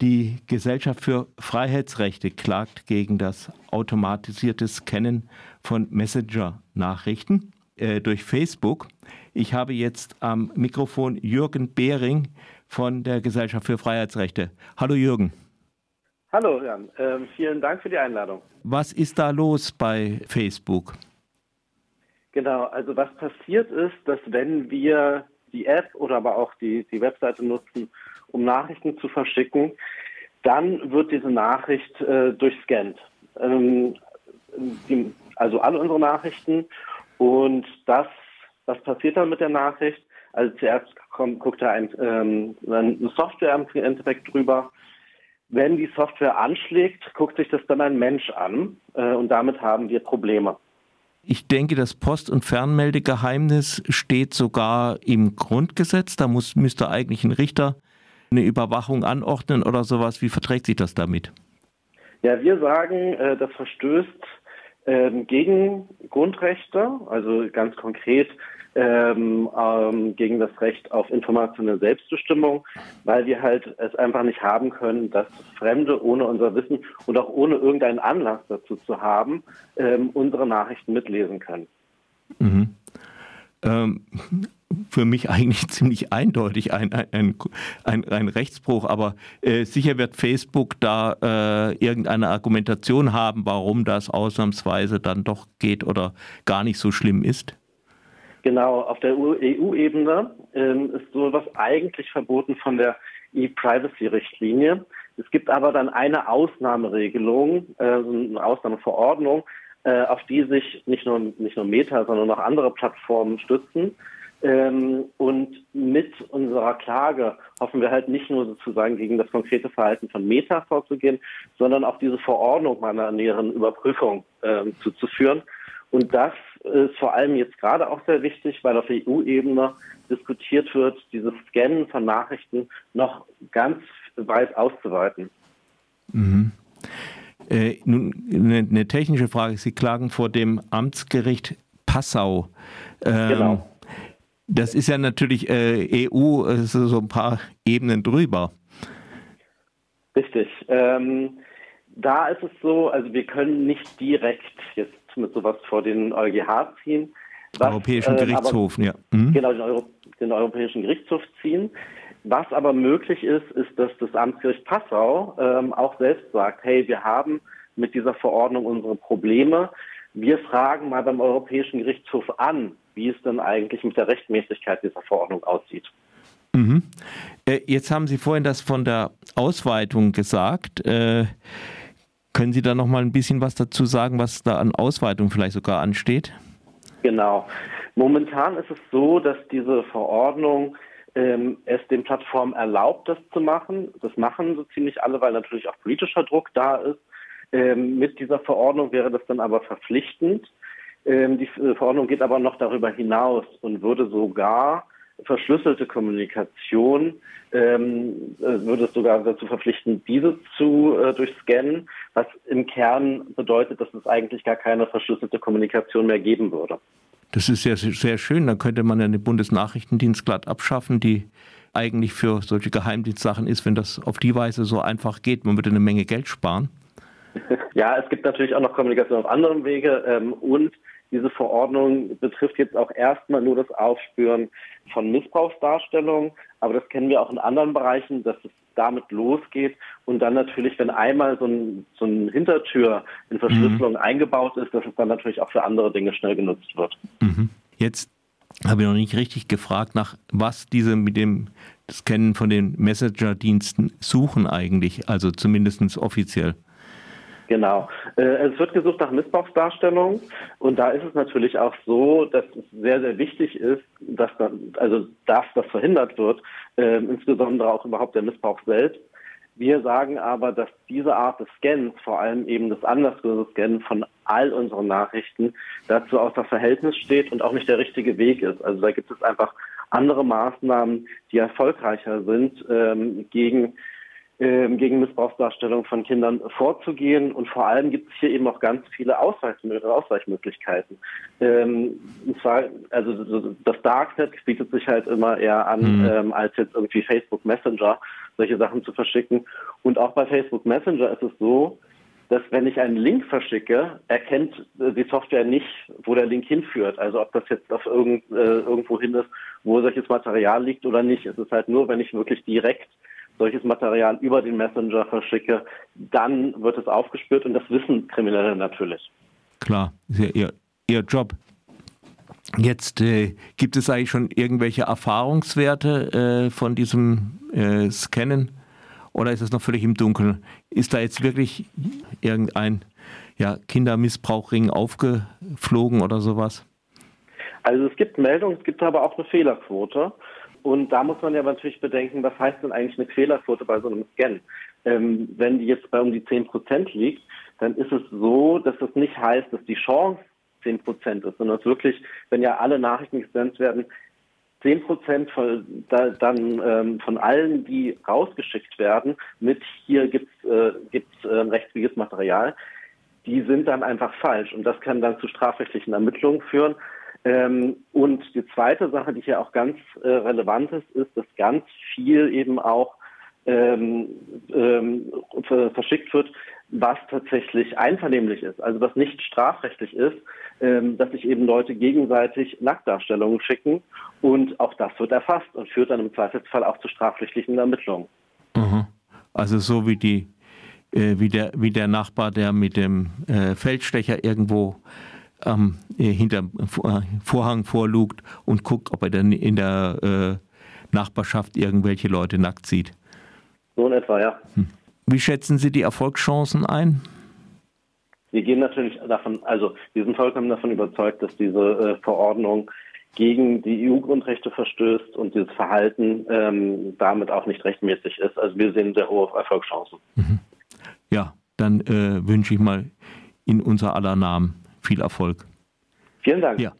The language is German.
Die Gesellschaft für Freiheitsrechte klagt gegen das automatisierte Scannen von Messenger-Nachrichten äh, durch Facebook. Ich habe jetzt am Mikrofon Jürgen Behring von der Gesellschaft für Freiheitsrechte. Hallo Jürgen. Hallo Jan, ähm, vielen Dank für die Einladung. Was ist da los bei Facebook? Genau, also was passiert ist, dass wenn wir die App oder aber auch die, die Webseite nutzen, um Nachrichten zu verschicken, dann wird diese Nachricht äh, durchscannt. Ähm, die, also alle unsere Nachrichten. Und das, was passiert dann mit der Nachricht? Also zuerst kommt, guckt da ein, ähm, eine Software im Endeffekt drüber. Wenn die Software anschlägt, guckt sich das dann ein Mensch an äh, und damit haben wir Probleme. Ich denke, das Post- und Fernmeldegeheimnis steht sogar im Grundgesetz. Da muss, müsste eigentlich ein Richter eine Überwachung anordnen oder sowas. Wie verträgt sich das damit? Ja, wir sagen, äh, das verstößt ähm, gegen Grundrechte, also ganz konkret ähm, ähm, gegen das Recht auf informationelle Selbstbestimmung, weil wir halt es einfach nicht haben können, dass Fremde ohne unser Wissen und auch ohne irgendeinen Anlass dazu zu haben, ähm, unsere Nachrichten mitlesen können. Mhm. Für mich eigentlich ziemlich eindeutig ein, ein, ein, ein Rechtsbruch, aber äh, sicher wird Facebook da äh, irgendeine Argumentation haben, warum das ausnahmsweise dann doch geht oder gar nicht so schlimm ist. Genau, auf der EU-Ebene ähm, ist sowas eigentlich verboten von der E-Privacy-Richtlinie. Es gibt aber dann eine Ausnahmeregelung, äh, eine Ausnahmeverordnung, äh, auf die sich nicht nur, nicht nur Meta, sondern auch andere Plattformen stützen. Ähm, und mit unserer Klage hoffen wir halt nicht nur sozusagen gegen das konkrete Verhalten von Meta vorzugehen, sondern auch diese Verordnung mal einer näheren Überprüfung äh, zuzuführen. Und das ist vor allem jetzt gerade auch sehr wichtig, weil auf EU-Ebene diskutiert wird, dieses Scannen von Nachrichten noch ganz weit auszuweiten. Mhm. Äh, nun, eine, eine, technische Frage. Sie klagen vor dem Amtsgericht Passau. Ähm, genau. Das ist ja natürlich äh, EU, äh, so ein paar Ebenen drüber. Richtig. Ähm, da ist es so, also wir können nicht direkt jetzt mit sowas vor den EuGH ziehen. Was, Europäischen äh, Gerichtshof, aber, ja. Mhm. Genau, den, Euro, den Europäischen Gerichtshof ziehen. Was aber möglich ist, ist, dass das Amtsgericht Passau ähm, auch selbst sagt, hey, wir haben mit dieser Verordnung unsere Probleme. Wir fragen mal beim Europäischen Gerichtshof an, wie es denn eigentlich mit der Rechtmäßigkeit dieser Verordnung aussieht. Mhm. Äh, jetzt haben Sie vorhin das von der Ausweitung gesagt. Äh, können Sie da noch mal ein bisschen was dazu sagen, was da an Ausweitung vielleicht sogar ansteht? Genau. Momentan ist es so, dass diese Verordnung ähm, es den Plattformen erlaubt, das zu machen. Das machen so ziemlich alle, weil natürlich auch politischer Druck da ist. Ähm, mit dieser Verordnung wäre das dann aber verpflichtend. Ähm, die Verordnung geht aber noch darüber hinaus und würde sogar verschlüsselte Kommunikation ähm, äh, würde es sogar dazu verpflichten, diese zu äh, durchscannen, was im Kern bedeutet, dass es eigentlich gar keine verschlüsselte Kommunikation mehr geben würde. Das ist sehr, sehr schön. Dann könnte man ja den Bundesnachrichtendienst glatt abschaffen, die eigentlich für solche Geheimdienstsachen ist, wenn das auf die Weise so einfach geht. Man würde eine Menge Geld sparen. Ja, es gibt natürlich auch noch Kommunikation auf anderem Wege ähm, und diese Verordnung betrifft jetzt auch erstmal nur das Aufspüren von Missbrauchsdarstellungen, aber das kennen wir auch in anderen Bereichen, dass es damit losgeht und dann natürlich, wenn einmal so ein, so ein Hintertür in Verschlüsselung mhm. eingebaut ist, dass es dann natürlich auch für andere Dinge schnell genutzt wird. Mhm. Jetzt habe ich noch nicht richtig gefragt, nach was diese mit dem Scannen von den Messenger-Diensten suchen eigentlich, also zumindest offiziell. Genau. Äh, es wird gesucht nach Missbrauchsdarstellung und da ist es natürlich auch so, dass es sehr, sehr wichtig ist, dass dann, also dass das verhindert wird, äh, insbesondere auch überhaupt der Missbrauch selbst. Wir sagen aber, dass diese Art des Scans, vor allem eben das anlasslose Scannen von all unseren Nachrichten, dazu außer Verhältnis steht und auch nicht der richtige Weg ist. Also da gibt es einfach andere Maßnahmen, die erfolgreicher sind ähm, gegen ähm, gegen Missbrauchsdarstellung von Kindern vorzugehen. Und vor allem gibt es hier eben auch ganz viele Ausweichmöglichkeiten. Ähm, und zwar, also das Darknet bietet sich halt immer eher an, mhm. ähm, als jetzt irgendwie Facebook Messenger solche Sachen zu verschicken. Und auch bei Facebook Messenger ist es so, dass wenn ich einen Link verschicke, erkennt die Software nicht, wo der Link hinführt. Also ob das jetzt auf irgend, äh, irgendwo hin ist, wo solches Material liegt oder nicht. Es ist halt nur, wenn ich wirklich direkt solches Material über den Messenger verschicke, dann wird es aufgespürt und das wissen Kriminelle natürlich. Klar, ist ja ihr, ihr Job. Jetzt äh, gibt es eigentlich schon irgendwelche Erfahrungswerte äh, von diesem äh, Scannen oder ist es noch völlig im Dunkeln? Ist da jetzt wirklich irgendein ja, Kindermissbrauchring aufgeflogen oder sowas? Also es gibt Meldungen, es gibt aber auch eine Fehlerquote. Und da muss man ja natürlich bedenken, was heißt denn eigentlich eine Fehlerquote bei so einem Scan? Ähm, wenn die jetzt bei um die 10 Prozent liegt, dann ist es so, dass das nicht heißt, dass die Chance 10 Prozent ist, sondern es wirklich, wenn ja alle Nachrichten gescannt werden, 10 Prozent von, da, dann ähm, von allen, die rausgeschickt werden, mit hier gibt's äh, gibt's äh, rechtswidriges Material, die sind dann einfach falsch und das kann dann zu strafrechtlichen Ermittlungen führen. Ähm, und die zweite Sache, die hier auch ganz äh, relevant ist, ist, dass ganz viel eben auch ähm, ähm, verschickt wird, was tatsächlich einvernehmlich ist, also was nicht strafrechtlich ist, ähm, dass sich eben Leute gegenseitig Nacktdarstellungen schicken und auch das wird erfasst und führt dann im Zweifelsfall auch zu strafrechtlichen Ermittlungen. Mhm. Also so wie die äh, wie der wie der Nachbar, der mit dem äh, Feldstecher irgendwo ähm, hinterm Vorhang vorlugt und guckt, ob er dann in der äh, Nachbarschaft irgendwelche Leute nackt sieht. So in etwa, ja. Hm. Wie schätzen Sie die Erfolgschancen ein? Wir gehen natürlich davon, also wir sind vollkommen davon überzeugt, dass diese äh, Verordnung gegen die EU-Grundrechte verstößt und dieses Verhalten ähm, damit auch nicht rechtmäßig ist. Also wir sehen sehr hohe Erfolgschancen. Mhm. Ja, dann äh, wünsche ich mal in unser aller Namen viel Erfolg. Vielen Dank. Ja.